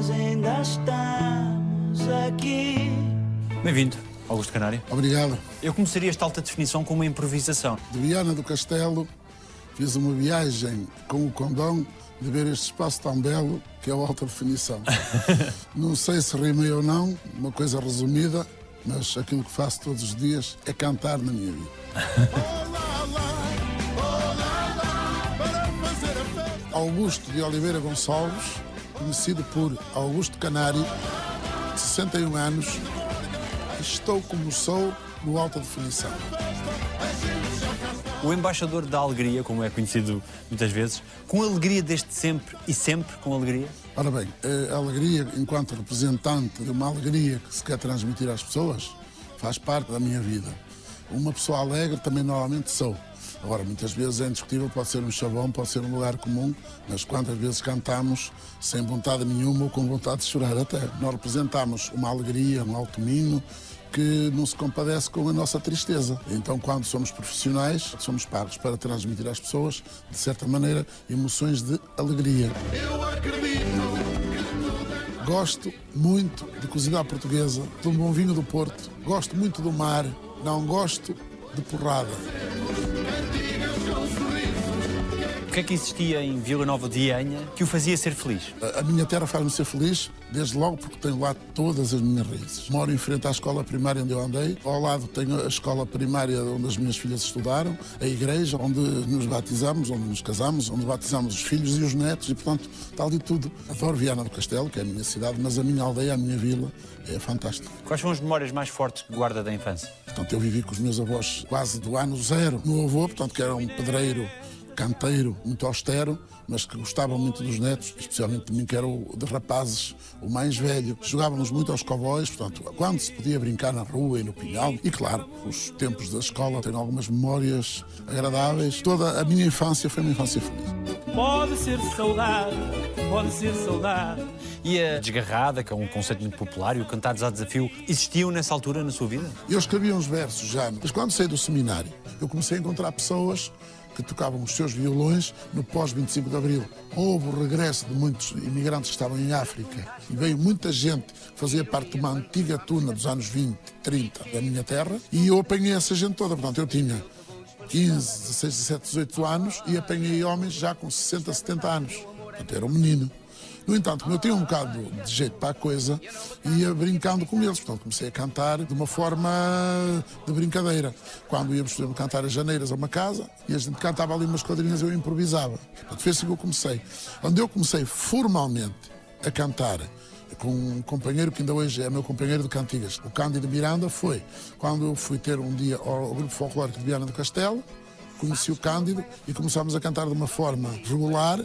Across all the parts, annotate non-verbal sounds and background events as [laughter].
nós ainda estamos aqui. Bem-vindo, Augusto Canário. Obrigado. Eu começaria esta alta definição com uma improvisação. De Viana do Castelo, fiz uma viagem com o condão de ver este espaço tão belo que é o alta definição. [laughs] não sei se rimei ou não, uma coisa resumida, mas aquilo que faço todos os dias é cantar na minha vida. [laughs] Augusto de Oliveira Gonçalves, conhecido por Augusto Canário, 61 anos, estou como sou no alta definição. O embaixador da alegria, como é conhecido muitas vezes, com alegria desde sempre e sempre com alegria? Ora bem, a alegria, enquanto representante de uma alegria que se quer transmitir às pessoas, faz parte da minha vida. Uma pessoa alegre também normalmente sou. Agora, muitas vezes é indiscutível, pode ser um chavão, pode ser um lugar comum, mas quantas vezes cantamos sem vontade nenhuma ou com vontade de chorar até. Nós representamos uma alegria, um alto mino, que não se compadece com a nossa tristeza. Então, quando somos profissionais, somos pagos para transmitir às pessoas, de certa maneira, emoções de alegria. Eu acredito Gosto muito de cozinhar portuguesa, de um bom vinho do Porto. Gosto muito do mar, não gosto de porrada. O que é que existia em Vila Nova de Ianha que o fazia ser feliz? A, minha terra faz-me ser feliz, desde logo porque tenho lá todas as minhas raízes. Moro em frente à escola primária onde eu andei. Ao lado tenho a escola primária onde as minhas filhas estudaram, a igreja onde nos batizamos, onde nos casamos, onde batizamos os filhos e os netos e, portanto, está ali tudo. Adoro Viana do Castelo, que é a minha cidade, mas a minha aldeia, a minha vila, é fantástico. Quais são as memórias mais fortes que guarda da infância? Portanto, eu vivi com os meus avós quase do ano zero. Meu avô, portanto, que era um pedreiro canteiro, muito austero, mas que gostava muito dos netos, especialmente de mim, que era o de rapazes, o mais velho. Jogávamos muito aos cowboys, portanto, quando se podia brincar na rua e no pinhal. E claro, os tempos da escola têm algumas memórias agradáveis. Toda a minha infância foi uma infância feliz. Pode ser saudade, pode ser saudade. E a desgarrada, que é um conceito muito popular, e o cantados a desafio, existiam nessa altura na sua vida? Eu escrevia uns versos já, mas quando saí do seminário, eu comecei a encontrar pessoas que tocavam os seus violões no pós-25 de Abril. Houve o regresso de muitos imigrantes que estavam em África e veio muita gente que fazia parte de uma antiga tuna dos anos 20, 30 da minha terra e eu apanhei essa gente toda. Portanto, eu tinha 15, 16, 17, 18 anos e apanhei homens já com 60, 70 anos. Portanto, era um menino. No entanto, como eu tinha um bocado de jeito para a coisa, ia brincando com eles. Portanto, comecei a cantar de uma forma de brincadeira. Quando íamos, por exemplo, cantar as janeiras a uma casa, e a gente cantava ali umas quadrinhas, eu improvisava. Portanto, foi assim que eu comecei. Onde eu comecei formalmente a cantar com um companheiro que ainda hoje é meu companheiro de cantigas, o Cândido Miranda, foi quando eu fui ter um dia ao Grupo Folclórico de Viana do Castelo, conheci o Cândido e começámos a cantar de uma forma regular.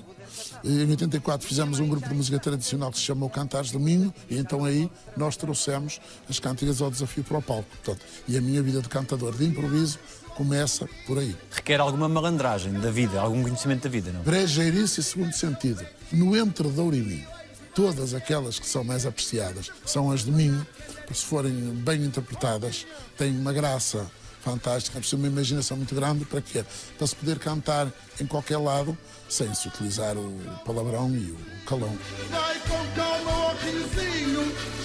Em 84 fizemos um grupo de música tradicional que se chamou Cantares do Minho e então aí nós trouxemos as cantigas ao desafio para o palco. Portanto, e a minha vida de cantador de improviso começa por aí. Requer alguma malandragem da vida, algum conhecimento da vida, não? Brejeirice e segundo sentido. No entre Douro e Minho, todas aquelas que são mais apreciadas são as de Minho, porque se forem bem interpretadas, têm uma graça fantástica, é preciso uma imaginação muito grande para quê? Para se poder cantar em qualquer lado sem se utilizar o palavrão e o calão. Vai com calma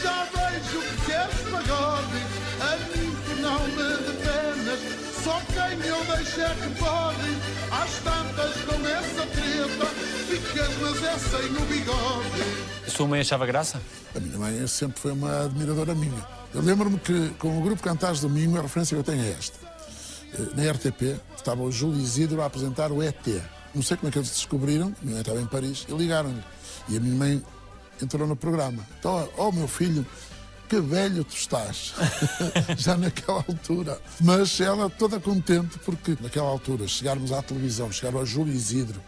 já vejo que és pagode, a mim que não me depenas, só quem eu deixo é que pode, às tantas com essa treta, ficas mas é sem o bigode. A sua mãe achava graça? A minha mãe sempre foi uma admiradora minha. Eu lembro-me que com o grupo Cantares Domingo, a referência que eu tenho é esta. Eh, na RTP estava o Júlio Isidro a apresentar o ET. Não sei como é que eles descobriram, minha mãe estava em Paris, e ligaram-lhe. E a minha mãe entrou no programa. Então, oh meu filho, que velho tu estás, [laughs] já naquela altura. Mas ela toda contente porque naquela altura chegarmos à televisão, chegar ao Júlio Isidro,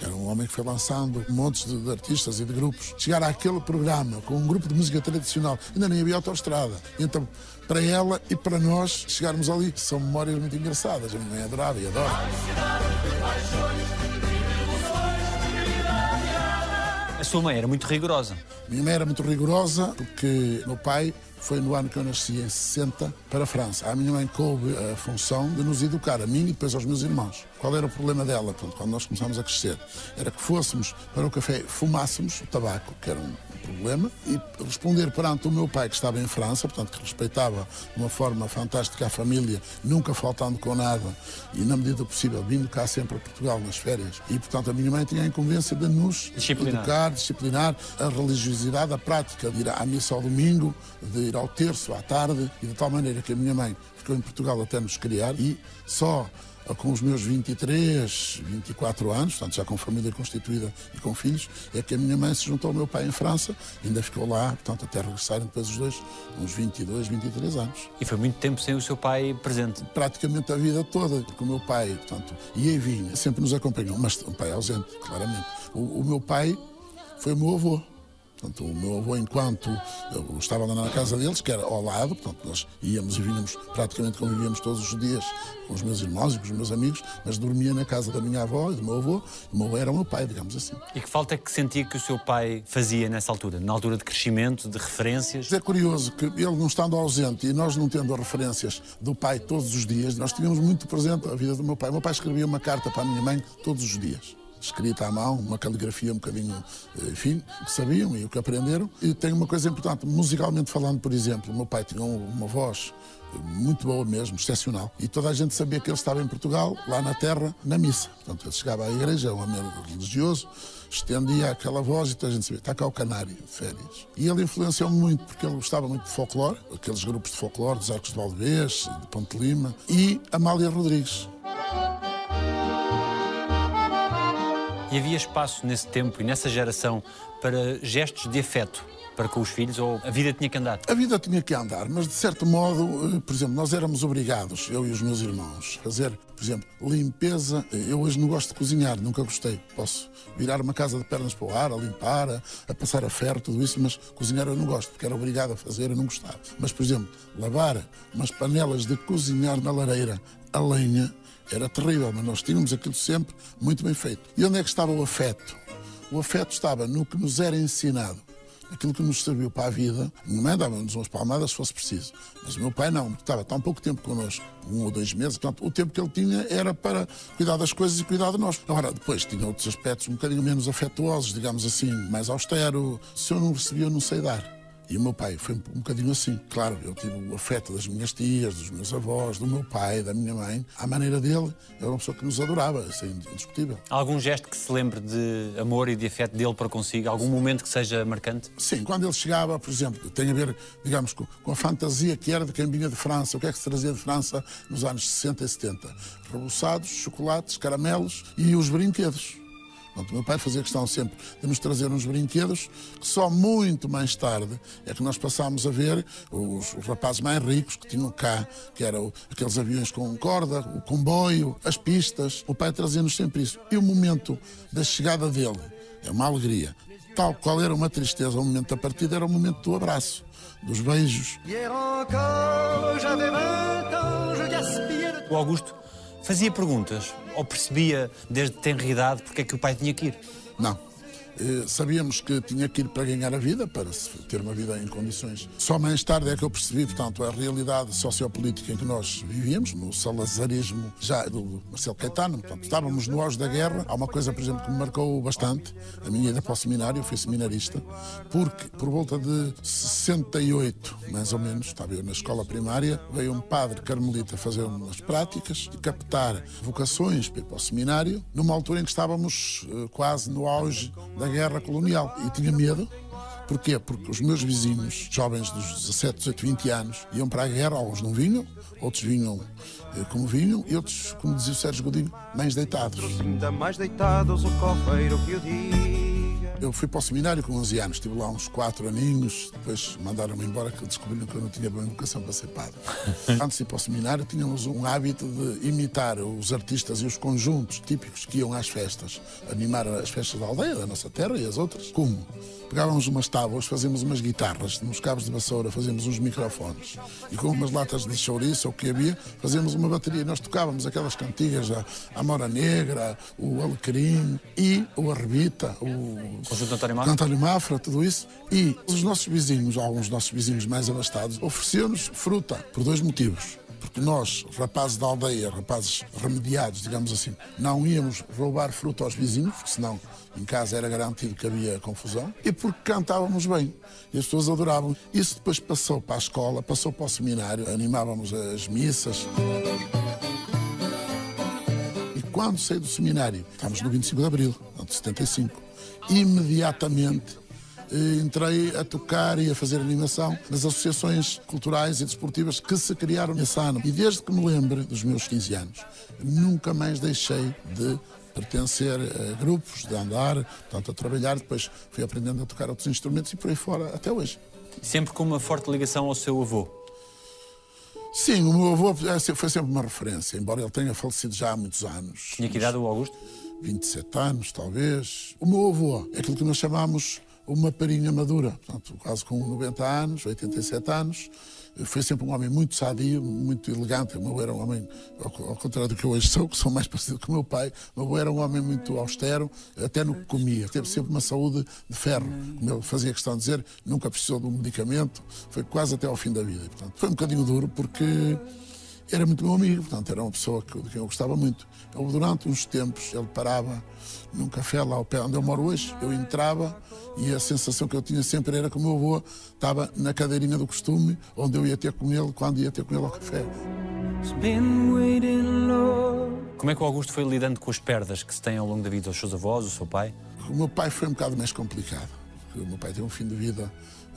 era um homem que foi lançando montes de, de, artistas e de grupos. Chegar àquele programa com um grupo de música tradicional, ainda nem havia autoestrada. Então, para ela e para nós, chegarmos ali, são memórias muito engraçadas. A minha mãe adorava e adora. A sua mãe era muito rigorosa. Minha mãe era muito rigorosa porque meu pai foi no ano que eu nasci, em 60, para a França. A minha mãe coube a função de nos educar, a mim e depois aos meus irmãos. Qual era o problema dela, portanto, quando nós começámos a crescer? Era que fôssemos para o café, fumássemos o tabaco, que era um problema, e responder perante o meu pai, que estava em França, portanto, que respeitava de uma forma fantástica a família, nunca faltando com nada, e na medida do possível, vindo cá sempre a Portugal nas férias. E, portanto, a minha mãe tinha a incumbência de nos Disciplinar. educar, disciplinar a religiosidade, a prática de ir à missa ao domingo, de ir ao terço à tarde, e de tal maneira que a minha mãe ficou em Portugal até nos criar, e só com os meus 23, 24 anos, portanto já com família constituída e com filhos, é que a minha mãe se juntou ao meu pai em França, ainda ficou lá, portanto até regressarem depois os dois, uns 22, 23 anos. E foi muito tempo sem o seu pai presente. Praticamente a vida toda, porque o meu pai, portanto, ia e vinha, sempre nos acompanhou, mas um pai ausente, claramente. O, o meu pai foi o meu avô. Portanto, o meu avô, enquanto eu estava lá na casa deles, que era ao lado, portanto, nós íamos e vínhamos, praticamente convivíamos todos os dias com os meus irmãos e com os meus amigos, mas dormia na casa da minha avó e do meu avô. O meu avô era o meu pai, digamos assim. E que falta é que sentia que o seu pai fazia nessa altura? Na altura de crescimento, de referências? É curioso que ele não estando ausente e nós não tendo referências do pai todos os dias, nós tínhamos muito presente a vida do meu pai. O meu pai escrevia uma carta para a minha mãe todos os dias escrita à mão, uma caligrafia um bocadinho, enfim, que sabiam e o que aprenderam. E tem uma coisa importante, musicalmente falando, por exemplo, o meu pai tinha uma voz muito boa mesmo, excepcional. E toda a gente sabia que ele estava em Portugal, lá na terra, na missa. Portanto, ele chegava à igreja, um homem religioso, estendia aquela voz e toda a gente sabia, está cá o canário, férias. E ele influenciou-me muito, porque ele gostava muito de folclore, aqueles grupos de folclore, dos Arcos de Valdevez, de Ponte Lima, e Amália Rodrigues. E havia espaço nesse tempo e nessa geração para gestos de afeto para com os filhos ou a vida tinha que andar? A vida tinha que andar, mas de certo modo, eh, por exemplo, nós éramos obrigados, eu e os meus irmãos, a fazer, por exemplo, limpeza. Eu hoje não gosto de cozinhar, nunca gostei. Posso virar uma casa de pernas para o ar, a limpar, a, a passar a ferro, tudo isso, mas cozinhar eu não gosto, porque era obrigado a fazer, eu não gostava. Mas, por exemplo, lavar umas panelas de cozinhar na lareira a lenha era terrível, mas nós tínhamos aquilo sempre muito bem feito. E onde é que estava o afeto? O afeto estava no que nos era ensinado. Aquilo que nos serviu para a vida, minha mãe dava-nos umas palmadas se fosse preciso. Mas o meu pai não, porque estava tão pouco tempo connosco, um ou dois meses, portanto, o tempo que ele tinha era para cuidar das coisas e cuidar de nós. Agora, depois tinha outros aspectos um bocadinho menos afetuosos, digamos assim, mais austero. Se eu não recebia, eu não sei dar. E o meu pai foi um bocadinho assim. Claro, eu tive o afeto das minhas tias, dos meus avós, do meu pai, da minha mãe. À maneira dele, era uma pessoa que nos adorava, isso é indiscutível. Algum gesto que se lembre de amor e de afeto dele para consigo? Algum momento que seja marcante? Sim, quando ele chegava, por exemplo, tem a ver, digamos, com, com a fantasia que era de quem vinha de França. O que é que se trazia de França nos anos 60 e 70? Reboçados, chocolates, caramelos e os brinquedos. Pronto, o meu pai fazia questão sempre de nos trazer uns brinquedos que só muito mais tarde é que nós passámos a ver os, os rapazes mais ricos que tinham cá, que eram aqueles aviões com corda, o comboio, as pistas. O pai trazia-nos sempre isso. E o momento da chegada dele é uma alegria. Tal qual era uma tristeza, o momento da partida era o momento do abraço, dos beijos. O Augusto fazia perguntas ou percebia desde tenridade porque é que o pai tinha que ir? Não. Eh, sabíamos que tinha que ir para ganhar a vida, para ter uma vida em condições. Só mais tarde é que eu percebi, portanto, a realidade sociopolítica em que nós vivíamos, no salazarismo já do Marcelo Caetano. Portanto, estávamos no auge da guerra. Há uma coisa, por exemplo, que me marcou bastante, a minha ida para o seminário, eu fui seminarista, porque por volta de 68, mais ou menos, estava eu na escola primária, veio um padre carmelita fazer umas práticas e captar vocações para ir para o seminário, numa altura em que estávamos eh, quase no auge da guerra colonial. E tinha medo. Porquê? Porque os meus vizinhos, jovens dos 17, 18, 20 anos, iam para a guerra, alguns não vinham, outros vinham eh, como vinham, e outros, como dizia o Sérgio Godinho, mais deitados. Ainda mais deitados, o cofeiro que o diga. Eu fui para o seminário com 11 anos, estive lá uns 4 aninhos, depois mandaram-me embora que descobriram que eu não tinha boa educação para ser padre. [laughs] Antes de ir para o seminário, tínhamos um hábito de imitar os artistas e os conjuntos típicos que iam às festas, animar as festas da aldeia, da nossa terra e as outras. Como? Pegávamos umas tábuas, fazíamos umas guitarras, uns cabos de vassoura, fazíamos uns microfones e com umas latas de chouriço ou o que havia, fazíamos uma bateria. Nós tocávamos aquelas cantigas, a, a Mora Negra, o Alecrim e o Arrebita, o Conjunto António Mafra? António Mafra, tudo isso. E os nossos vizinhos, alguns dos nossos vizinhos mais abastados, ofereciam-nos fruta por dois motivos. Porque nós, rapazes da aldeia, rapazes remediados, digamos assim, não íamos roubar fruta aos vizinhos, porque senão em casa era garantido que havia confusão, e porque cantávamos bem. E as pessoas adoravam. Isso depois passou para a escola, passou para o seminário, animávamos as missas. E quando saí do seminário, estamos no 25 de Abril, de 75, imediatamente eh, entrei a tocar e a fazer animação nas associações culturais e desportivas que se criaram nesse ano. E desde que me lembro dos meus 15 anos, nunca mais deixei de pertencer a grupos, de andar, portanto, a trabalhar. Depois fui aprendendo a tocar outros instrumentos e por aí fora até hoje. Sempre com uma forte ligação ao seu avô? Sim, o meu avô é foi sempre uma referência, embora ele tenha falecido já há muitos anos. Tinha que idade o Augusto? 27 anos, talvez. O meu avô é aquilo que nós chamamos uma parinha madura, portanto, quase com 90 anos, 87 anos. Foi sempre um homem muito sadio, muito elegante. O meu era um homem, ao contrário do que eu hoje sou, que sou mais [laughs] parecido com o meu pai, o meu era um homem muito austero, até no que comia. Teve sempre uma saúde de ferro, como ele fazia questão de dizer, nunca precisou de um medicamento, foi quase até ao fim da vida. Portanto, foi um bocadinho duro, porque era muito meu amigo, portanto, era uma pessoa de quem eu gostava muito. Eu, durante uns tempos, ele parava num café lá ao pé onde eu moro hoje, eu entrava e a sensação que eu tinha sempre era que o meu avô estava na cadeirinha do costume, onde eu ia ter com ele quando ia ter com ele ao café. Como é que o Augusto foi lidando com as perdas que se tem ao longo da vida dos seus avós, do seu pai? O meu pai foi um bocado mais complicado. O meu pai teve um fim de vida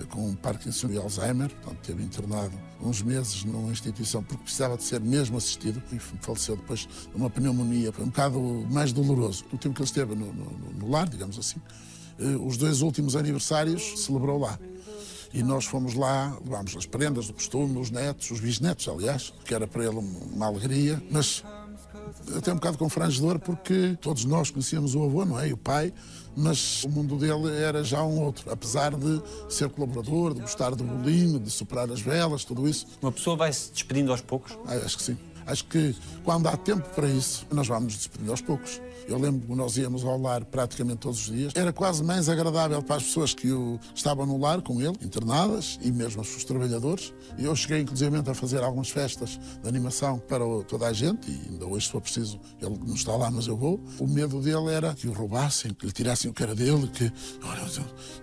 com Parkinson e Alzheimer, portanto, teve internado uns meses numa instituição porque precisava de ser mesmo assistido e faleceu depois de uma pneumonia. Um bocado mais doloroso. O tempo que ele esteve no, no, no lar, digamos assim, eh, os dois últimos aniversários celebrou lá. E nós fomos lá, levámos as prendas do costume, os netos, os bisnetos, aliás, que era para ele uma alegria, mas até um bocado confrangedor porque todos nós conhecíamos o avô, não é? E o pai, mas o mundo dele era já um outro, apesar de ser colaborador, de gostar do bolinho, de superar as velas, tudo isso. Uma pessoa vai se despedindo aos poucos? Ah, acho que sim. Acho que quando há tempo para isso, nós vamos nos despedindo aos poucos. Eu lembro que nós íamos ao lar praticamente todos os dias. Era quase mais agradável para as pessoas que o, estavam no lar com ele, internadas, e mesmo os trabalhadores. Eu cheguei, inclusive, a fazer algumas festas de animação para toda a gente, e ainda hoje, se for preciso, ele não está lá, mas eu vou. O medo dele era que o roubassem, que lhe tirassem o cara dele, que olha,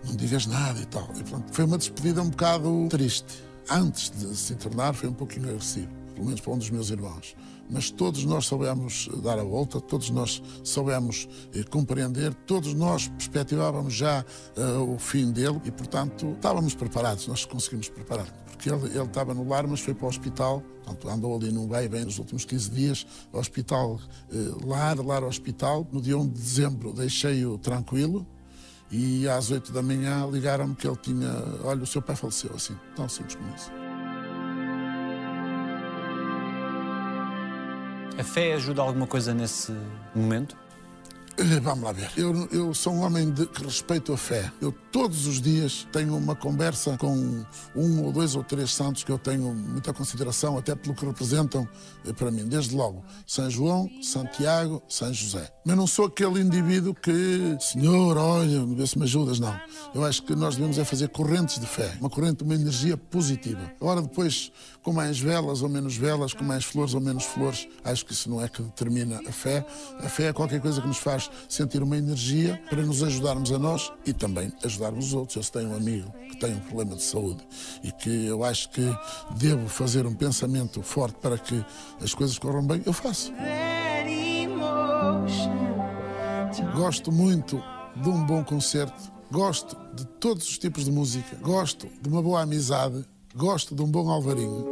não digas nada e tal. E pronto, foi uma despedida um bocado triste. Antes de se internar, foi um pouquinho agressivo pelo menos para um dos meus irmãos. Mas todos nós soubemos dar a volta, todos nós soubemos eh, compreender, todos nós perspectivávamos já uh, o fim dele e, portanto, estávamos preparados, nós conseguimos preparar. Porque ele, ele estava no lar, mas foi para o hospital, portanto, andou ali num e bem nos últimos 15 dias, hospital, uh, lar, lar, hospital. No dia 1 de dezembro deixei-o tranquilo, e às 8 da manhã ligaram-me que ele tinha. Olha, o seu pai faleceu assim, tão simples como isso. A fé ajuda alguma coisa nesse momento? Eh, vamos lá ver. Eu, eu sou um homem de, que respeito a fé. Eu todos os dias tenho uma conversa com um ou dois ou três santos que eu tenho muita consideração, até pelo que representam eh, para mim. Desde logo, São João, Santiago, São José. Mas não sou aquele indivíduo que, Senhor, olha, vê se me ajudas, não. Eu acho que nós devemos é fazer correntes de fé, uma corrente, uma energia positiva. Agora, depois, com mais velas ou menos velas, com mais flores ou menos flores, acho que isso não é que determina a fé. A fé é qualquer coisa que nos faz sentir uma energia para nos ajudarmos a nós e também ajudarmos os outros. Eu se tenho um amigo que tem um problema de saúde e que eu acho que devo fazer um pensamento forte para que as coisas corram bem, eu faço. Gosto muito de um bom concerto, gosto de todos os tipos de música, gosto de uma boa amizade, gosto de um bom alvarinho.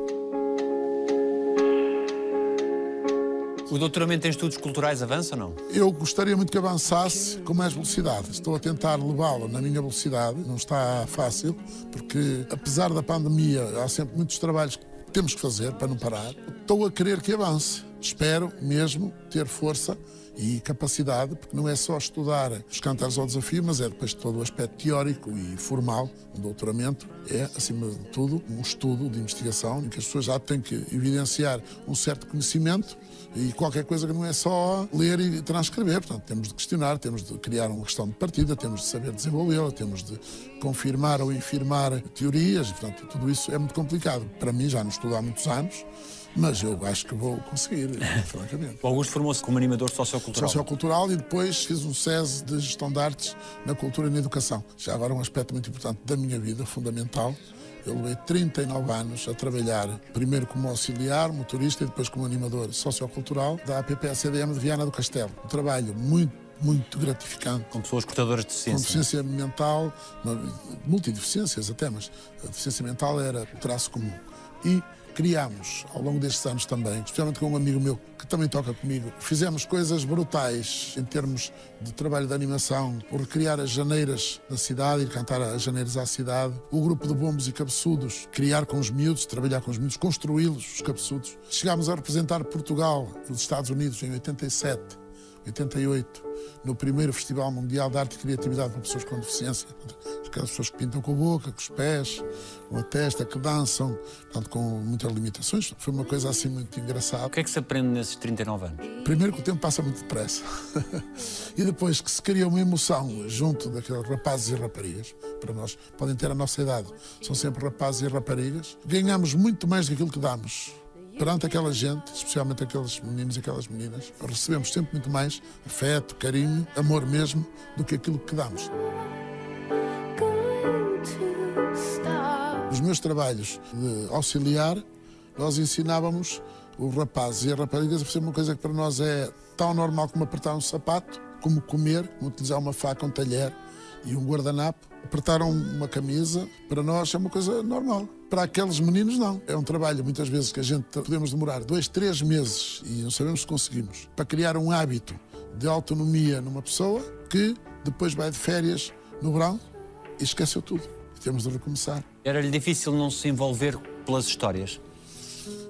O doutoramento em estudos culturais avança ou não? Eu gostaria muito que avançasse com mais velocidade. Estou a tentar levá-lo na minha velocidade, não está fácil, porque apesar da pandemia, há sempre muitos trabalhos que temos que fazer para não parar. Estou a querer que avance. Espero mesmo ter força e capacidade, porque não é só estudar os cantares ao desafio, mas é depois todo o aspecto teórico e formal. O doutoramento é, acima de tudo, um estudo de investigação em que as pessoas já têm que evidenciar um certo conhecimento e qualquer coisa que não é só ler e transcrever. Portanto, temos de questionar, temos de criar uma questão de partida, temos de saber desenvolvê-la, temos de confirmar ou infirmar teorias. Portanto, tudo isso é muito complicado. Para mim, já não estudo há muitos anos, mas eu acho que vou conseguir, [laughs] francamente. O Augusto formou-se como animador sociocultural. Sociocultural e depois fiz um SES de Gestão de Artes na Cultura e na Educação. Já agora um aspecto muito importante da minha vida, fundamental. Eu levei 39 anos a trabalhar, primeiro como auxiliar, motorista e depois como animador sociocultural da APP-CDM de Viana do Castelo. Um trabalho muito muito gratificante. Com pessoas portadoras de deficiência. Com deficiência mental, multideficiências até, mas a deficiência mental era o traço comum. E criámos ao longo destes anos também, especialmente com um amigo meu que também toca comigo, fizemos coisas brutais em termos de trabalho de animação, por recriar as janeiras da cidade e cantar as janeiras à cidade, o grupo de bombos e cabeçudos, criar com os miúdos, trabalhar com os miúdos, construí-los, os cabeçudos. Chegámos a representar Portugal nos Estados Unidos em 87, 88, no primeiro Festival Mundial de Arte e Criatividade para Pessoas com Deficiência aquelas pessoas que pintam com a boca, com os pés, com a testa, que dançam, portanto, com muitas limitações. Foi uma coisa assim muito engraçada. O que é que se aprende nesses 39 anos? Primeiro que o tempo passa muito depressa. [laughs] e depois que se cria uma emoção junto daqueles rapazes e raparigas. Para nós, podem ter a nossa idade, são sempre rapazes e raparigas. Ganhamos muito mais do que aquilo que damos perante aquela gente, especialmente aqueles meninos e aquelas meninas, recebemos sempre muito mais afeto, carinho, amor mesmo, do que aquilo que damos. Nos meus trabalhos de auxiliar, nós ensinávamos os rapazes e as raparigas a fazer uma coisa que para nós é tão normal como apertar um sapato, como comer, como utilizar uma faca, um talher e um guardanapo. Apertar uma camisa, para nós é uma coisa normal. Para aqueles meninos, não. É um trabalho, muitas vezes, que a gente podemos demorar dois, três meses, e não sabemos se conseguimos, para criar um hábito de autonomia numa pessoa que depois vai de férias no verão e esqueceu tudo temos de recomeçar. Era-lhe difícil não se envolver pelas histórias?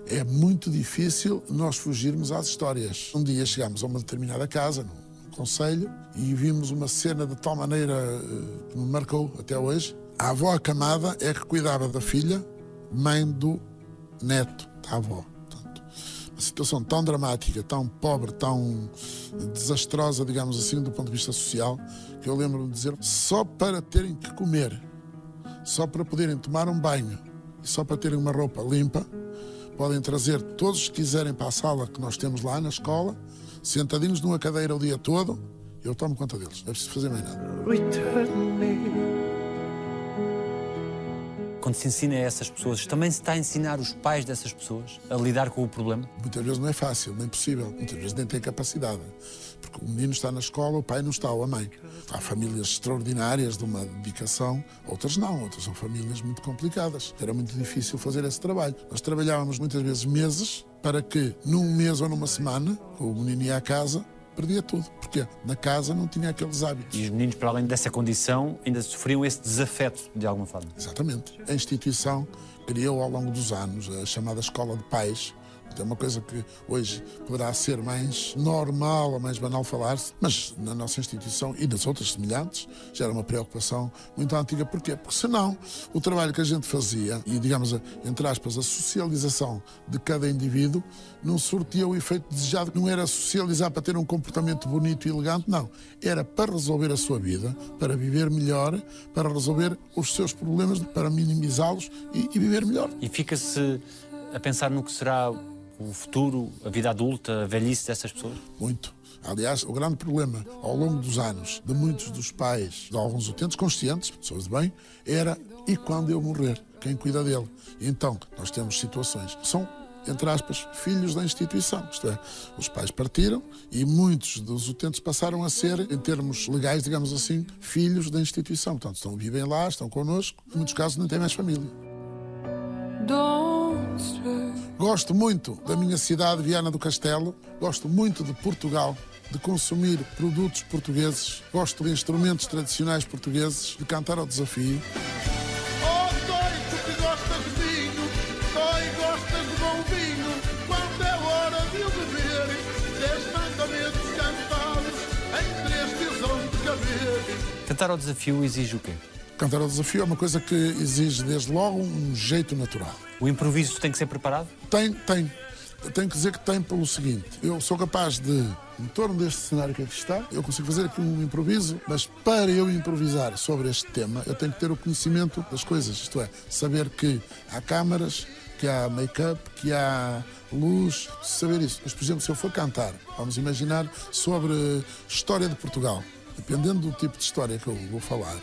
É muito difícil nós fugirmos às histórias. Um dia chegámos a uma determinada casa, num conselho, e vimos uma cena de tal maneira eh, que me marcou até hoje. A avó acamada é que cuidava da filha, mãe do neto da avó. Portanto, uma situação tão dramática, tão pobre, tão desastrosa, digamos assim, do ponto de vista social, que eu lembro-me de dizer, só para terem que comer só para poderem tomar um banho e só para terem uma roupa limpa, podem trazer todos que quiserem para a sala que nós temos lá na escola, sentadinhos numa cadeira o dia todo, eu tomo conta deles, não é preciso fazer mais nada. Quando se ensina a essas pessoas, também se está a ensinar os pais dessas pessoas a lidar com o problema? Muitas vezes não é fácil, nem possível. Muitas vezes nem tem capacidade. Porque o menino está na escola, o pai não está, ou a mãe. Há famílias extraordinárias de uma dedicação, outras não, outras são famílias muito complicadas. Era muito difícil fazer esse trabalho. Nós trabalhávamos muitas vezes meses para que, num mês ou numa semana, o menino ia à casa, perdia tudo. Porque na casa não tinha aqueles hábitos. E os meninos, para além dessa condição, ainda sofriam esse desafeto, de alguma forma. Exatamente. A instituição criou ao longo dos anos a chamada Escola de Pais, é uma coisa que hoje poderá ser mais normal ou mais banal falar-se, mas na nossa instituição e nas outras semelhantes já era uma preocupação muito antiga. Porquê? Porque senão o trabalho que a gente fazia e, digamos, entre aspas, a socialização de cada indivíduo não surtia o efeito desejado. Não era socializar para ter um comportamento bonito e elegante, não. Era para resolver a sua vida, para viver melhor, para resolver os seus problemas, para minimizá-los e, e viver melhor. E fica-se a pensar no que será o futuro, a vida adulta, a velhice dessas pessoas? Muito. Aliás, o grande problema ao longo dos anos de muitos dos pais, de alguns utentes conscientes, pessoas de bem, era e quando eu morrer? Quem cuida dele? Então, nós temos situações que são, entre aspas, filhos da instituição. Isto é, os pais partiram e muitos dos utentes passaram a ser, em termos legais, digamos assim, filhos da instituição. Portanto, estão, vivem lá, estão connosco, em muitos casos nem têm mais família. Don't. Gosto muito da minha cidade, Viana do Castelo, gosto muito de Portugal, de consumir produtos portugueses, gosto de instrumentos tradicionais portugueses, de cantar ao desafio. Cantar ao desafio exige o quê? Cantar ao desafio é uma coisa que exige, desde logo, um jeito natural. O improviso tem que ser preparado? Tem, tem. Tenho que dizer que tem pelo seguinte: eu sou capaz de, em torno deste cenário que aqui está, eu consigo fazer aqui um improviso, mas para eu improvisar sobre este tema, eu tenho que ter o conhecimento das coisas, isto é, saber que há câmaras, que há make-up, que há luz, saber isso. Mas, por exemplo, se eu for cantar, vamos imaginar sobre história de Portugal, dependendo do tipo de história que eu vou falar,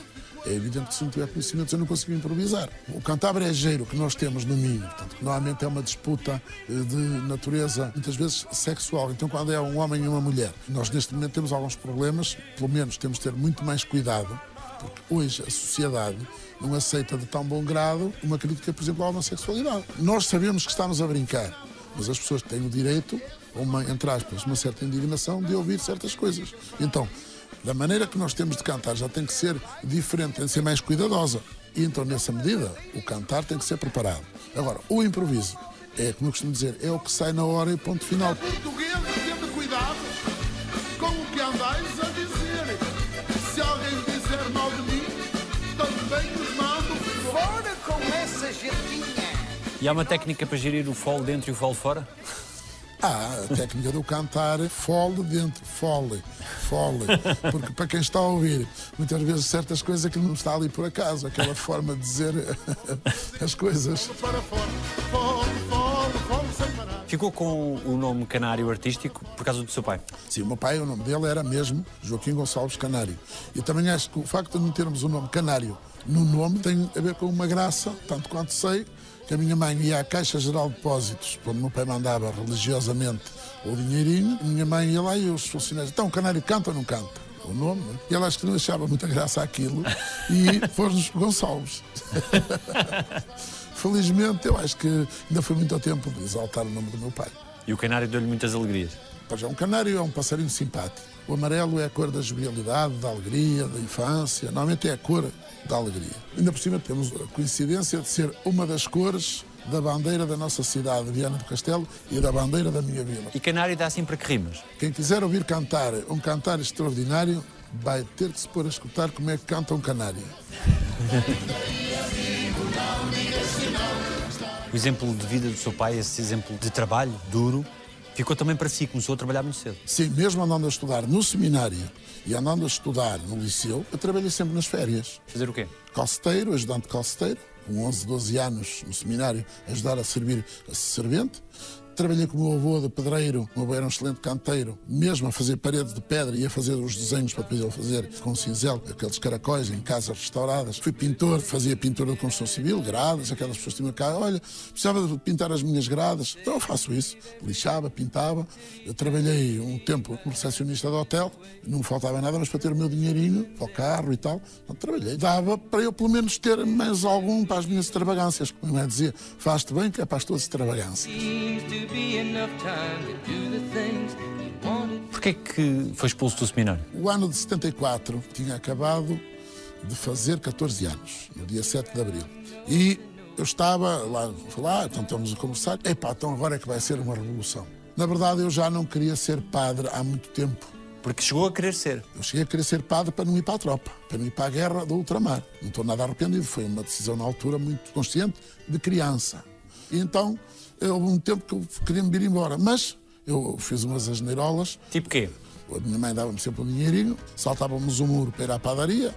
é evidente que se não tiver conhecimentos eu não consigo improvisar. O cantar brejeiro que nós temos no Minho, portanto, normalmente é uma disputa eh, de natureza, muitas vezes sexual. Então, quando é um homem e uma mulher, nós neste momento temos alguns problemas, pelo menos temos de ter muito mais cuidado, porque hoje a sociedade não aceita de tão bom grado uma crítica, por exemplo, à homossexualidade. Nós sabemos que estamos a brincar, mas as pessoas têm o direito, uma, entre aspas, uma certa indignação de ouvir certas coisas. Então, da maneira que nós temos de cantar já tem que ser diferente, tem que ser mais cuidadosa. E então, nessa medida, o cantar tem que ser preparado. Agora, o improviso é, como eu costumo dizer, é o que sai na hora e ponto final. Português, tendo cuidado com o que andais a dizer. Se alguém dizer mal de mim, também os mando Fora com essa gentinha! E há uma técnica para gerir o fole dentro e o fole fora? Ah, a técnica do cantar, fole dentro, fole, fole. Porque para quem está a ouvir, muitas vezes certas coisas que não está ali por acaso, aquela forma de dizer [laughs] as coisas. para fora. Ficou com o nome canário artístico por causa do seu pai. Sim, o meu pai, o nome dele era mesmo Joaquim Gonçalves Canário. E também acho que o facto de não termos o nome Canário no nome tem a ver com uma graça, tanto quanto sei, que a minha mãe ia à Caixa Geral de Depósitos, quando o meu pai mandava religiosamente o dinheirinho, a minha mãe ia lá e os funcionários, então o Canário canta ou não canta? O nome, né? E ela acho que não achava muita graça aquilo e [laughs] pôs-nos Gonçalves. [laughs] Felizmente, eu acho que ainda foi muito ao tempo de exaltar o nome do meu pai. E o canário deu-lhe muitas alegrias. Pois é, um canário é um passarinho simpático. O amarelo é a cor da jovialidade, da alegria, da infância. Normalmente é a cor da alegria. Ainda por cima temos a coincidência de ser uma das cores da bandeira da nossa cidade, Viana do Castelo, e da bandeira da minha vila. E canário dá sempre que rimas. Quem quiser ouvir cantar um cantar extraordinário, vai ter que se pôr a escutar como é que canta um canário. [laughs] O exemplo de vida do seu pai, esse exemplo de trabalho duro, ficou também para si, começou a trabalhar muito cedo. Sim, mesmo andando a estudar no seminário e andando a estudar no liceu, eu trabalhei sempre nas férias. Fazer o quê? calceteiro, ajudante calceteiro, com 11, 12 anos no seminário, ajudar a servir a servente. Trabalhei com o meu avô de pedreiro, o meu avô era um excelente canteiro, mesmo a fazer paredes de pedra e a fazer os desenhos para depois fazer com cinzel, aqueles caracóis em casas restauradas. Fui pintor, fazia pintura de construção civil, gradas, aquelas pessoas tinham cá, olha, precisava de pintar as minhas gradas, então eu faço isso. Lixava, pintava. Eu trabalhei um tempo como recepcionista de hotel, não me faltava nada, mas para ter o meu dinheirinho, para o carro e tal, então, trabalhei. Dava para eu pelo menos ter mais algum para as minhas extravagâncias. Como mãe dizia, faz-te bem que é para as tuas extravagâncias. Porquê que foi expulso do seminário? O ano de 74 tinha acabado de fazer 14 anos, no dia 7 de abril. E eu estava lá a falar, então estamos a conversar, epá, então agora é que vai ser uma revolução. Na verdade, eu já não queria ser padre há muito tempo. Porque chegou a querer ser. Eu cheguei a querer ser padre para não ir para a tropa, para não ir para a guerra do ultramar. Não estou nada arrependido, foi uma decisão na altura muito consciente de criança. E então, houve um tempo que eu queria me ir embora, mas eu fiz umas asneirolas, Tipo quê? a minha mãe dava-me sempre um dinheirinho, saltávamos o muro para ir à padaria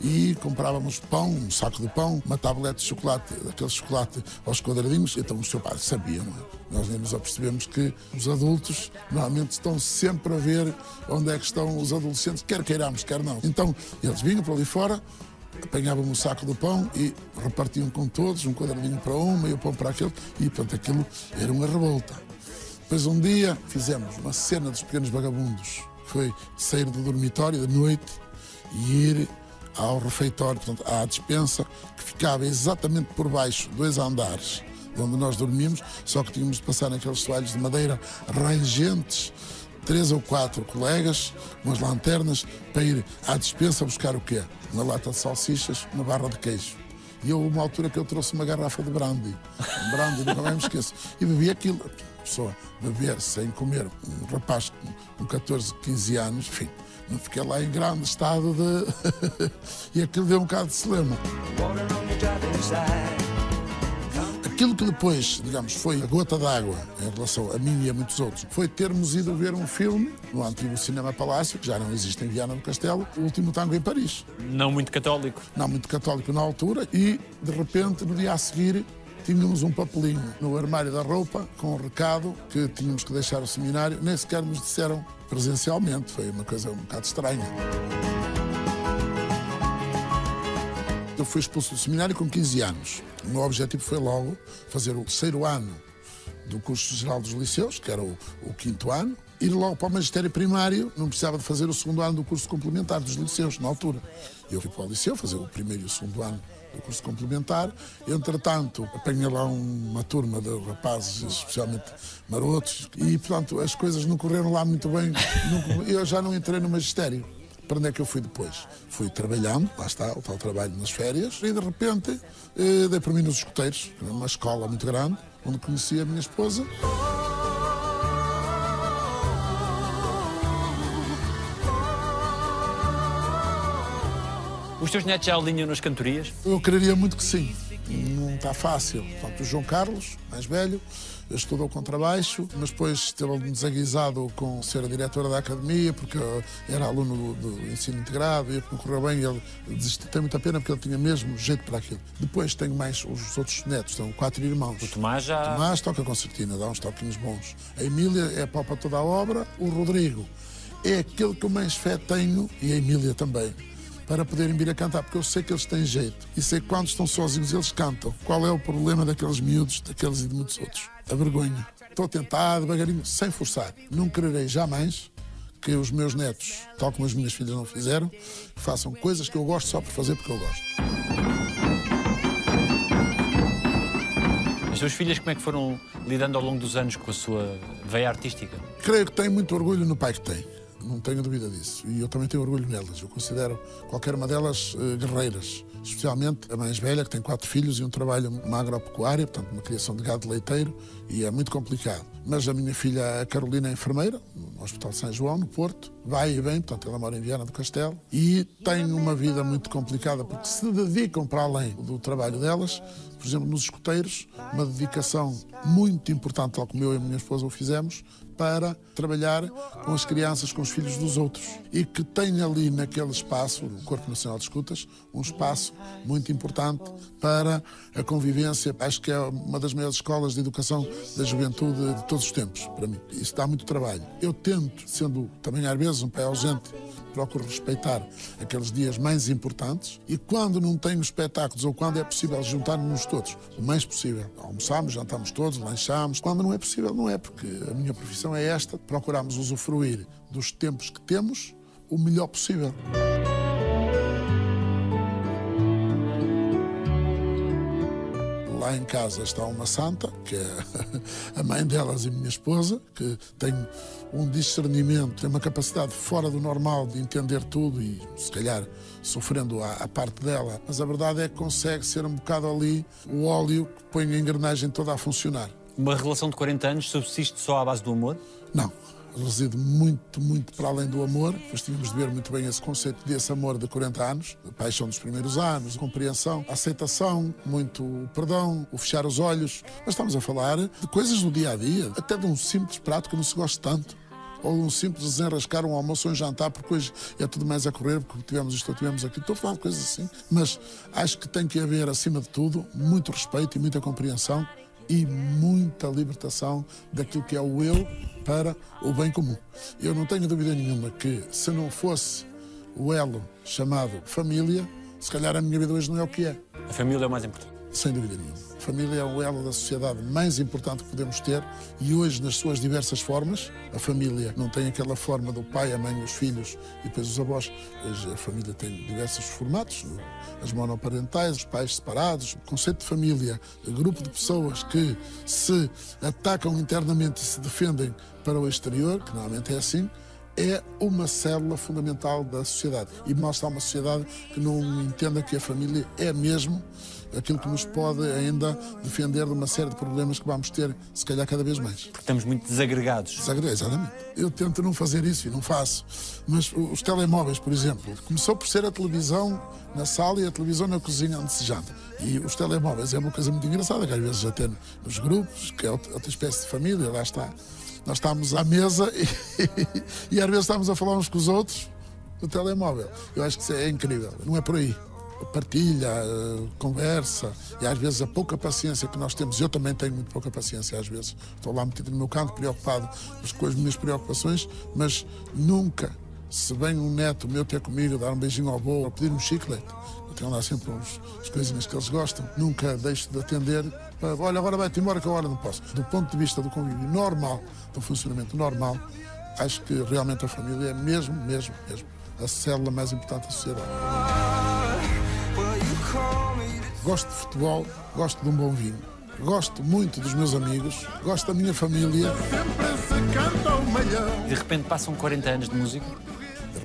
e comprávamos pão, um saco de pão, uma tablete de chocolate, aquele chocolate aos quadradinhos. Então o seu pai sabia, não é? Nós nem nos apercebemos que os adultos normalmente estão sempre a ver onde é que estão os adolescentes, quer queiramos, quer não. Então eles vinham para ali fora, apanhavam o saco do pão e repartiam com todos, um quadradinho para um, meio pão para aquele, e portanto aquilo era uma revolta. Depois um dia fizemos uma cena dos pequenos vagabundos. Foi sair do dormitório de noite e ir ao refeitório, portanto, à despensa, que ficava exatamente por baixo, dois andares, de onde nós dormíamos, só que tínhamos de passar naqueles soalhos de madeira rangentes, três ou quatro colegas, umas lanternas, para ir à despensa buscar o quê? Uma lata de salsichas, uma barra de queijo. E houve uma altura que eu trouxe uma garrafa de brandy. Brandy, nunca mais me esqueço. E bebi aquilo. Pessoa beber sem comer, um rapaz com 14, 15 anos, enfim, Não fiquei lá em grande estado de. [laughs] e aquilo deu um bocado de celema. Aquilo que depois, digamos, foi a gota d'água em relação a mim e a muitos outros, foi termos ido ver um filme no antigo Cinema Palácio, que já não existe em Viana do Castelo, O Último Tango em Paris. Não muito católico. Não muito católico na altura, e de repente, no dia a seguir, tínhamos um papelinho no armário da roupa com um recado que tínhamos que deixar o seminário, nem sequer nos disseram presencialmente, foi uma coisa um bocado estranha. Eu fui expulso do seminário com 15 anos. O meu objetivo foi logo fazer o terceiro ano do curso geral dos liceus, que era o, o quinto ano, ir logo para o magistério primário, não precisava de fazer o segundo ano do curso complementar dos liceus, na altura. Eu fui para o liceu fazer o primeiro e o segundo ano do curso complementar. Entretanto, apanhei lá uma turma de rapazes, especialmente marotos, e, portanto, as coisas não correram lá muito bem. Eu já não entrei no magistério. Para onde é que eu fui depois? Fui trabalhando, lá está, o tal trabalho nas férias, e de repente eh, dei por mim nos escuteiros, uma escola muito grande, onde conheci a minha esposa. Os teus netos já alinham nas cantorias? Eu quereria muito que sim. Não está fácil. Portanto, o João Carlos, mais velho, estudou contrabaixo, mas depois esteve desaguisado com ser a diretora da academia, porque era aluno do, do ensino integrado, e não correu bem, ele desistiu. Tem muita pena porque ele tinha mesmo jeito para aquilo. Depois tenho mais os outros netos, são quatro irmãos. O Tomás já. O Tomás toca concertina, dá uns toquinhos bons. A Emília é pau para toda a obra. O Rodrigo é aquele que eu mais fé tenho, e a Emília também para poderem vir a cantar, porque eu sei que eles têm jeito e sei que quando estão sozinhos eles cantam. Qual é o problema daqueles miúdos, daqueles e de muitos outros? A vergonha. Estou a tentar, devagarinho, sem forçar. Não quererei jamais que os meus netos, tal como as minhas filhas não fizeram, façam coisas que eu gosto só por fazer porque eu gosto. As tuas filhas, como é que foram lidando ao longo dos anos com a sua veia artística? Creio que têm muito orgulho no pai que tem não tenho dúvida disso. E eu também tenho orgulho nelas. Eu considero qualquer uma delas uh, guerreiras, especialmente a mais velha, que tem quatro filhos e um trabalho na agropecuária, portanto, uma criação de gado leiteiro, e é muito complicado. Mas a minha filha, a Carolina, é enfermeira, no Hospital São João, no Porto, vai e vem, portanto, ela mora em Viana do Castelo, e tem uma vida muito complicada, porque se dedicam para além do trabalho delas, por exemplo, nos escuteiros, uma dedicação muito importante, tal como eu e a minha esposa o fizemos, para trabalhar com as crianças, com os filhos dos outros. E que tem ali naquele espaço, o Corpo Nacional de Escutas, um espaço muito importante para a convivência. Acho que é uma das maiores escolas de educação da juventude de todos os tempos, para mim. Isso dá muito trabalho. Eu tento, sendo também às vezes um pai ausente, procuro respeitar aqueles dias mais importantes e quando não tenho espetáculos ou quando é possível juntar-nos todos, o mais possível. Almoçamos, jantamos todos, lanchamos. Quando não é possível, não é, porque a minha profissão é esta. Procuramos usufruir dos tempos que temos o melhor possível. Lá em casa está uma santa, que é a mãe delas e minha esposa, que tem um discernimento, tem uma capacidade fora do normal de entender tudo e, se calhar, sofrendo a, a parte dela. Mas a verdade é que consegue ser um bocado ali o óleo que põe a engrenagem toda a funcionar. Uma relação de 40 anos subsiste só à base do amor? Não reside muito, muito para além do amor. Depois tínhamos de ver muito bem esse conceito desse amor de 40 anos, a paixão dos primeiros anos, a compreensão, a aceitação, muito o perdão, o fechar os olhos. Mas estamos a falar de coisas do dia a dia, até de um simples prato que não se gosta tanto. Ou um simples desenrascar um almoço ou um jantar, porque hoje é tudo mais a correr, porque tivemos isto ou tivemos aquilo. Estou a falar de coisas assim. Mas acho que tem que haver, acima de tudo, muito respeito e muita compreensão e muita libertação daquilo que é o eu para o bem comum. Eu não tenho dúvida nenhuma que se não fosse o elo chamado família, se calhar a minha vida hoje não é o que é. A família é o mais importante. Sem dúvida nenhuma. A família é o elo da sociedade mais importante que podemos ter e hoje, nas suas diversas formas, a família não tem aquela forma do pai, a mãe, os filhos e depois os avós. Hoje a família tem diversos formatos, as monoparentais, os pais separados, o conceito de família, grupo de pessoas que se atacam internamente e se defendem para o exterior, que normalmente é assim, é uma célula fundamental da sociedade. E está uma sociedade que não entenda que a família é mesmo aquilo que nos pode ainda defender de uma série de problemas que vamos ter, se calhar, cada vez mais. Porque estamos muito desagregados. Desagregados, exatamente. Eu tento não fazer isso e não faço. Mas os telemóveis, por exemplo, começou por ser a televisão na sala e a televisão na cozinha onde se janta. E os telemóveis é uma coisa muito engraçada, que às vezes até nos grupos, que é outra espécie de família, lá está. Nós estamos à mesa [laughs] e, e às vezes estamos a falar uns com os outros no telemóvel. Eu acho que isso é incrível. Não é por aí partilha, eh, conversa e às vezes a pouca paciência que nós temos, eu também tenho muito pouca paciência às vezes, estou lá metido no meu canto, preocupado com as minhas preocupações, mas nunca, se vem um neto meu ter comigo, dar um beijinho ao ou pedir um chiclete, eu tenho lá sempre uns, as coisinhas que eles gostam, nunca deixo de atender, para, olha, agora vai-te embora que a hora não posso. Do ponto de vista do convívio normal, do funcionamento normal, acho que realmente a família é mesmo, mesmo, mesmo a célula mais importante da sociedade. Gosto de futebol, gosto de um bom vinho. Gosto muito dos meus amigos, gosto da minha família. De repente passam 40 anos de música.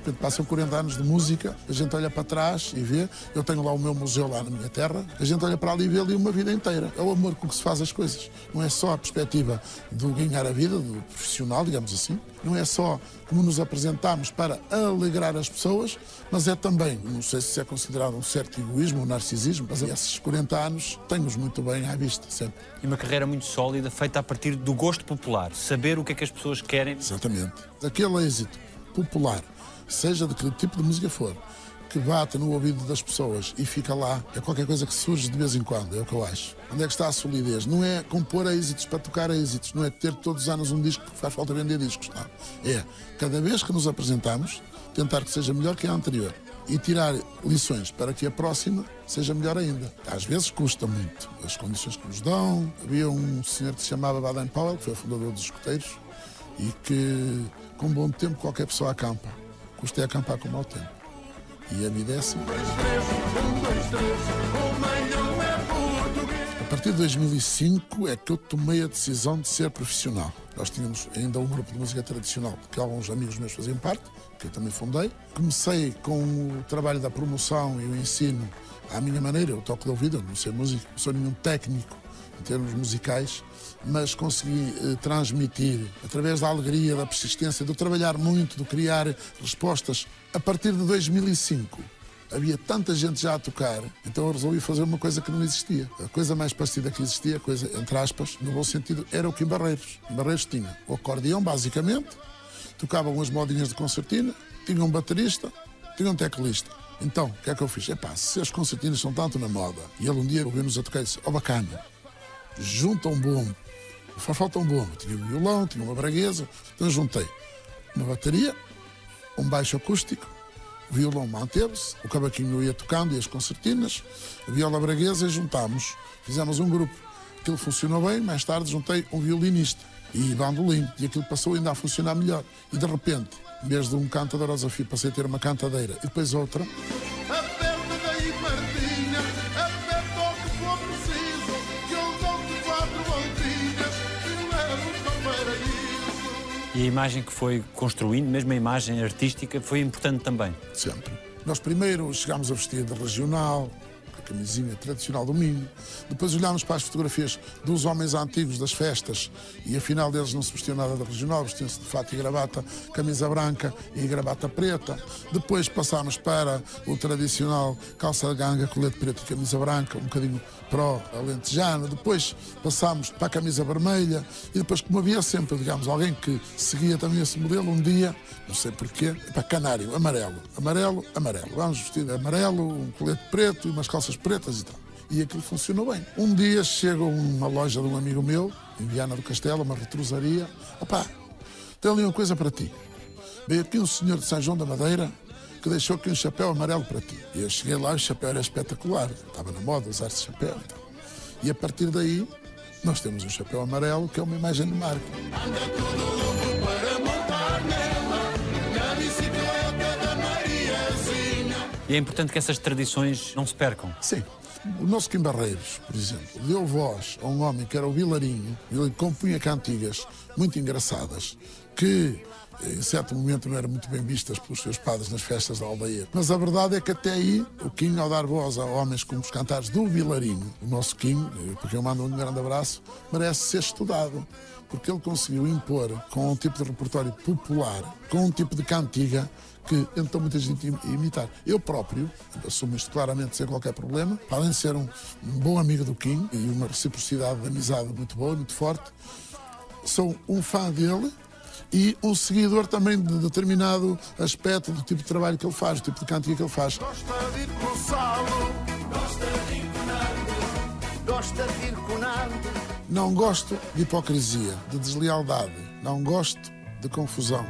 Repente passam 40 anos de música, a gente olha para trás e vê. Eu tenho lá o meu museu lá na minha terra, a gente olha para ali e vê ali uma vida inteira. É o amor com que se faz as coisas. Não é só a perspectiva do ganhar a vida, do profissional, digamos assim. Não é só como nos apresentamos para alegrar as pessoas, mas é também, não sei se é considerado um certo egoísmo, um narcisismo, mas esses 40 anos tenho-os muito bem à vista, sempre. E uma carreira muito sólida, feita a partir do gosto popular. Saber o que é que as pessoas querem. Exatamente. Aquele êxito popular seja de que tipo de música for, que bata no ouvido das pessoas e fica lá, é qualquer coisa que surge de vez em quando, é o que eu acho. Onde é que está a solidez? Não é compor êxitos para tocar êxitos, não é ter todos os anos um disco porque faz falta vender discos, não. É, cada vez que nos apresentamos, tentar que seja melhor que a anterior e tirar lições para que a próxima seja melhor ainda. Às vezes custa muito as condições que nos dão. Havia um senhor que se chamava Baden Powell, que foi o fundador dos escuteiros, e que com bom tempo qualquer pessoa acampa custa é acampar com mau tempo. E a vida é assim. A partir de 2005 é que eu tomei a decisão de ser profissional. Nós tínhamos ainda um grupo de música tradicional, que alguns amigos meus faziam parte, que eu também fundei. Comecei com o trabalho da promoção e o ensino à minha maneira. Eu toco de ouvido, não sei música, não sou nenhum técnico em termos musicais, mas consegui eh, transmitir, através da alegria, da persistência, do trabalhar muito, de criar respostas. A partir de 2005, havia tanta gente já a tocar, então eu resolvi fazer uma coisa que não existia. A coisa mais parecida que existia, coisa entre aspas, no bom sentido, era o que em Barreiros. Em Barreiros tinha o acordeão, basicamente, tocavam as modinhas de concertina, tinha um baterista, tinha um teclista. Então, o que é que eu fiz? Epá, se as concertinas são tanto na moda, e ele um dia ouviu-nos a tocar e disse, ó oh, bacana, junta um bombo Faz falta um bombo. Tinha um violão, tinha uma braguesa. Então juntei uma bateria, um baixo acústico, o violão manteve-se, o cavaquinho ia tocando e as concertinas, a viola braguesa e juntámos. Fizemos um grupo. Aquilo funcionou bem, mais tarde juntei um violinista e bandolim. E aquilo passou ainda a funcionar melhor. E de repente, em vez de um cantador ao desafio, passei a ter uma cantadeira e depois outra. A imagem que foi construindo, mesmo a imagem artística, foi importante também. Sempre. Nós primeiro chegámos a vestir de regional, camisinha tradicional do Minho. Depois olhámos para as fotografias dos homens antigos das festas e afinal deles não se vestiam nada da regional, vestiam-se de fato e gravata, camisa branca e gravata preta. Depois passámos para o tradicional calça de ganga, colete preto e camisa branca, um bocadinho pró-alentejano. Depois passámos para a camisa vermelha e depois, como havia sempre, digamos, alguém que seguia também esse modelo, um dia, não sei porquê, para canário, amarelo, amarelo, amarelo. Vamos vestir amarelo, um colete preto e umas calças pretas e tal. E aquilo funcionou bem. Um dia chega uma loja de um amigo meu, em Viana do Castelo, uma retrosaria. Opá, tem ali uma coisa para ti. Veio aqui um senhor de São João da Madeira que deixou aqui um chapéu amarelo para ti. E eu cheguei lá o chapéu era espetacular. Estava na moda usar esse chapéu. Então. E a partir daí, nós temos um chapéu amarelo que é uma imagem de marca. Anda tudo louco para montar nela, na bicicleta da Mariazinha. E é importante que essas tradições não se percam. Sim. O nosso Kim Barreiros, por exemplo, deu voz a um homem que era o Vilarinho, ele compunha cantigas muito engraçadas, que em certo momento não eram muito bem vistas pelos seus padres nas festas da aldeia. Mas a verdade é que até aí, o Kim, ao dar voz a homens como os cantares do Vilarinho, o nosso Kim, porque eu mando um grande abraço, merece ser estudado. Porque ele conseguiu impor, com um tipo de repertório popular, com um tipo de cantiga, que então muita gente imitar. Eu próprio, assumo isto claramente sem qualquer problema, além de ser um, um bom amigo do Kim e uma reciprocidade de amizade muito boa, muito forte, sou um fã dele e um seguidor também de determinado aspecto do tipo de trabalho que ele faz, do tipo de cantiga que ele faz. Gosta de ir com salo, Gosta de ir com Nando, gosta de ir com Nando. Não gosto de hipocrisia, de deslealdade, não gosto de confusão.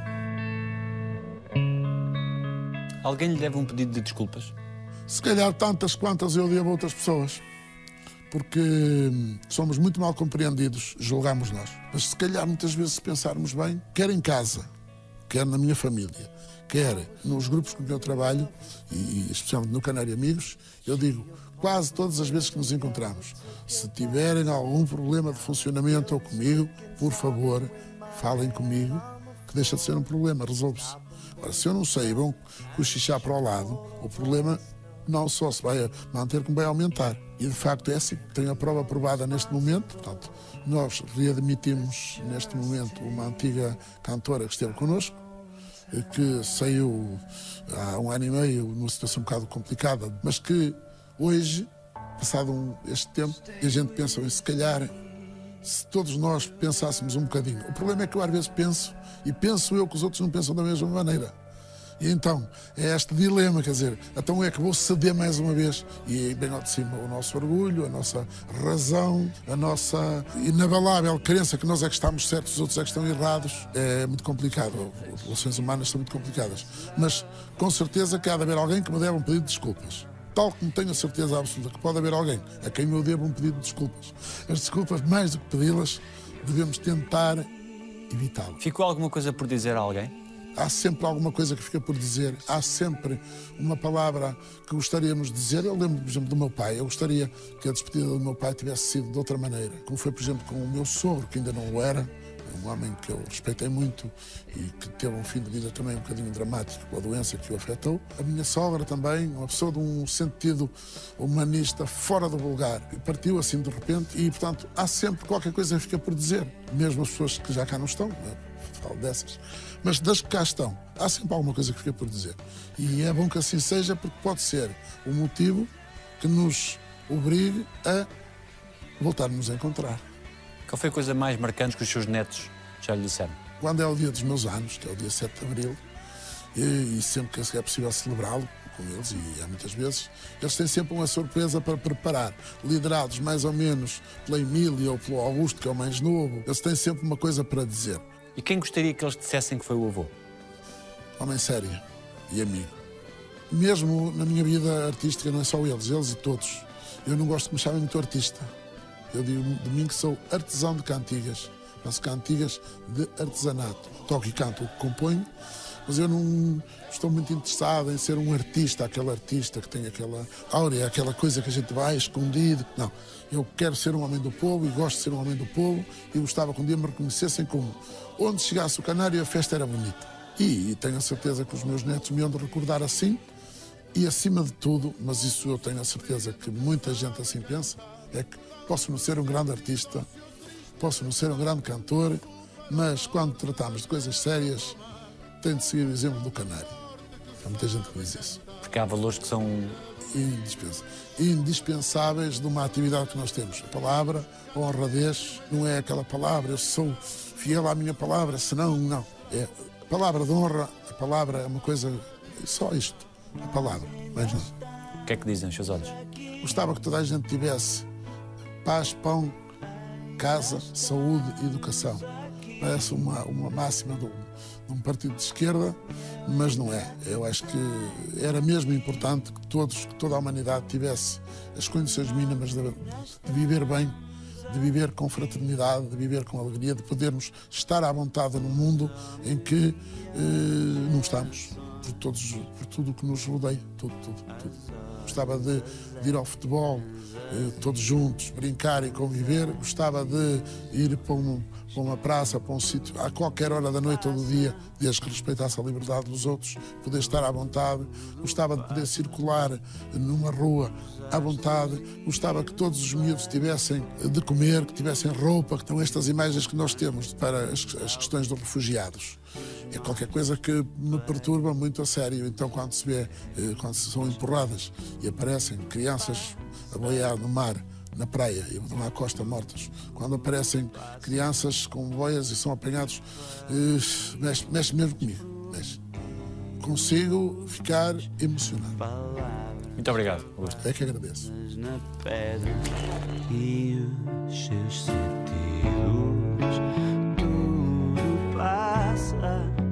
Alguém lhe deve um pedido de desculpas? Se calhar tantas quantas eu devo a outras pessoas. Porque hum, somos muito mal compreendidos, julgamos nós. Mas se calhar muitas vezes, se pensarmos bem, quer em casa, quer na minha família, quer nos grupos com que eu trabalho, e especialmente no Canário Amigos, eu digo quase todas as vezes que nos encontramos, se tiverem algum problema de funcionamento ou comigo, por favor, falem comigo, que deixa de ser um problema, resolve-se. Agora, se eu não sei, vão cochichar para o lado, o problema não só se vai manter, como vai aumentar. E de facto é assim. Tenho a prova provada neste momento. Portanto, nós readmitimos neste momento uma antiga cantora que esteve connosco, que saiu há um ano e meio numa situação um bocado complicada, mas que hoje, passado um, este tempo, a gente pensa, "Bem, se calhar, se todos nós pensássemos um bocadinho. O problema é que eu às vezes penso, e penso eu que os outros não pensam da mesma maneira. E então, é este dilema, quer dizer, então é que vou ceder mais uma vez. E bem ao de cima, o nosso orgulho, a nossa razão, a nossa inabalável crença que nós é que estamos certos, os outros é que estão errados. É muito complicado. As relações humanas são muito complicadas. Mas, com certeza, que há de haver alguém que me deve um pedido de desculpas. Tal como tenho a certeza absoluta que pode haver alguém a quem eu devo um pedido de desculpas. As desculpas, mais do que pedi-las, devemos tentar evitá-las. Ficou alguma coisa por dizer a alguém? Há sempre alguma coisa que fica por dizer, há sempre uma palavra que gostaríamos de dizer. Eu lembro, por exemplo, do meu pai. Eu gostaria que a despedida do meu pai tivesse sido de outra maneira. Como foi, por exemplo, com o meu sogro, que ainda não o era, um homem que eu respeitei muito e que teve um fim de vida também um bocadinho dramático com a doença que o afetou. A minha sogra também, uma pessoa de um sentido humanista fora do vulgar, partiu assim de repente e, portanto, há sempre qualquer coisa que fica por dizer, mesmo as pessoas que já cá não estão, né? falo dessas, mas das que cá estão, há sempre alguma coisa que fica por dizer. E é bom que assim seja, porque pode ser o motivo que nos obrigue a voltarmos a encontrar. Qual foi a coisa mais marcante que os seus netos já lhe disseram? Quando é o dia dos meus anos, que é o dia 7 de abril, e, e sempre que é possível celebrá-lo com eles, e há muitas vezes, eles têm sempre uma surpresa para preparar. Liderados mais ou menos pela Emília ou pelo Augusto, que é o mais novo, eles têm sempre uma coisa para dizer. E quem gostaria que eles dissessem que foi o avô? Homem sério e amigo. Mesmo na minha vida artística, não é só eles, eles e todos. Eu não gosto que me chamem muito artista. Eu digo de mim que sou artesão de cantigas. Faço cantigas de artesanato. Toco e canto o que componho, mas eu não estou muito interessado em ser um artista, aquele artista que tem aquela áurea, aquela coisa que a gente vai escondido. Não. Eu quero ser um homem do povo e gosto de ser um homem do povo e gostava que um dia me reconhecessem como onde chegasse o canário a festa era bonita. E, e tenho a certeza que os meus netos me hão de recordar assim e acima de tudo, mas isso eu tenho a certeza que muita gente assim pensa, é que posso não ser um grande artista, posso não ser um grande cantor, mas quando tratamos de coisas sérias, tem de seguir o exemplo do canário. Há muita gente que diz isso. Porque há valores que são. Indispensáveis. Indispensáveis de uma atividade que nós temos. A palavra, a honradez, não é aquela palavra, eu sou fiel à minha palavra, senão, não. É a palavra de honra, a palavra é uma coisa, só isto, a palavra, mais nada. O que é que dizem os seus olhos? Gostava que toda a gente tivesse paz, pão, casa, saúde e educação. Parece uma, uma máxima de um, partido de esquerda, mas não é. Eu acho que era mesmo importante que todos, que toda a humanidade tivesse as condições mínimas de, de viver bem, de viver com fraternidade, de viver com alegria, de podermos estar à vontade num mundo em que eh, não estamos. por, todos, por tudo o que nos rodeia. Tudo, tudo, tudo. Gostava de, de ir ao futebol, eh, todos juntos, brincar e conviver. Gostava de ir para, um, para uma praça, para um sítio, a qualquer hora da noite ou do dia, desde que respeitasse a liberdade dos outros, poder estar à vontade. Gostava de poder circular numa rua à vontade. Gostava que todos os miúdos tivessem de comer, que tivessem roupa, que estão estas imagens que nós temos para as, as questões dos refugiados é qualquer coisa que me perturba muito a sério. Então, quando se vê, eh, quando são empurradas e aparecem crianças a boiar no mar, na praia e na costa mortas, quando aparecem crianças com boias e são apanhados, eh, mexe, mexe mesmo comigo. Mexe. Consigo ficar emocionado. Muito obrigado, Augusto. É que agradeço. Na pedra e os seus sentidos, tudo passa.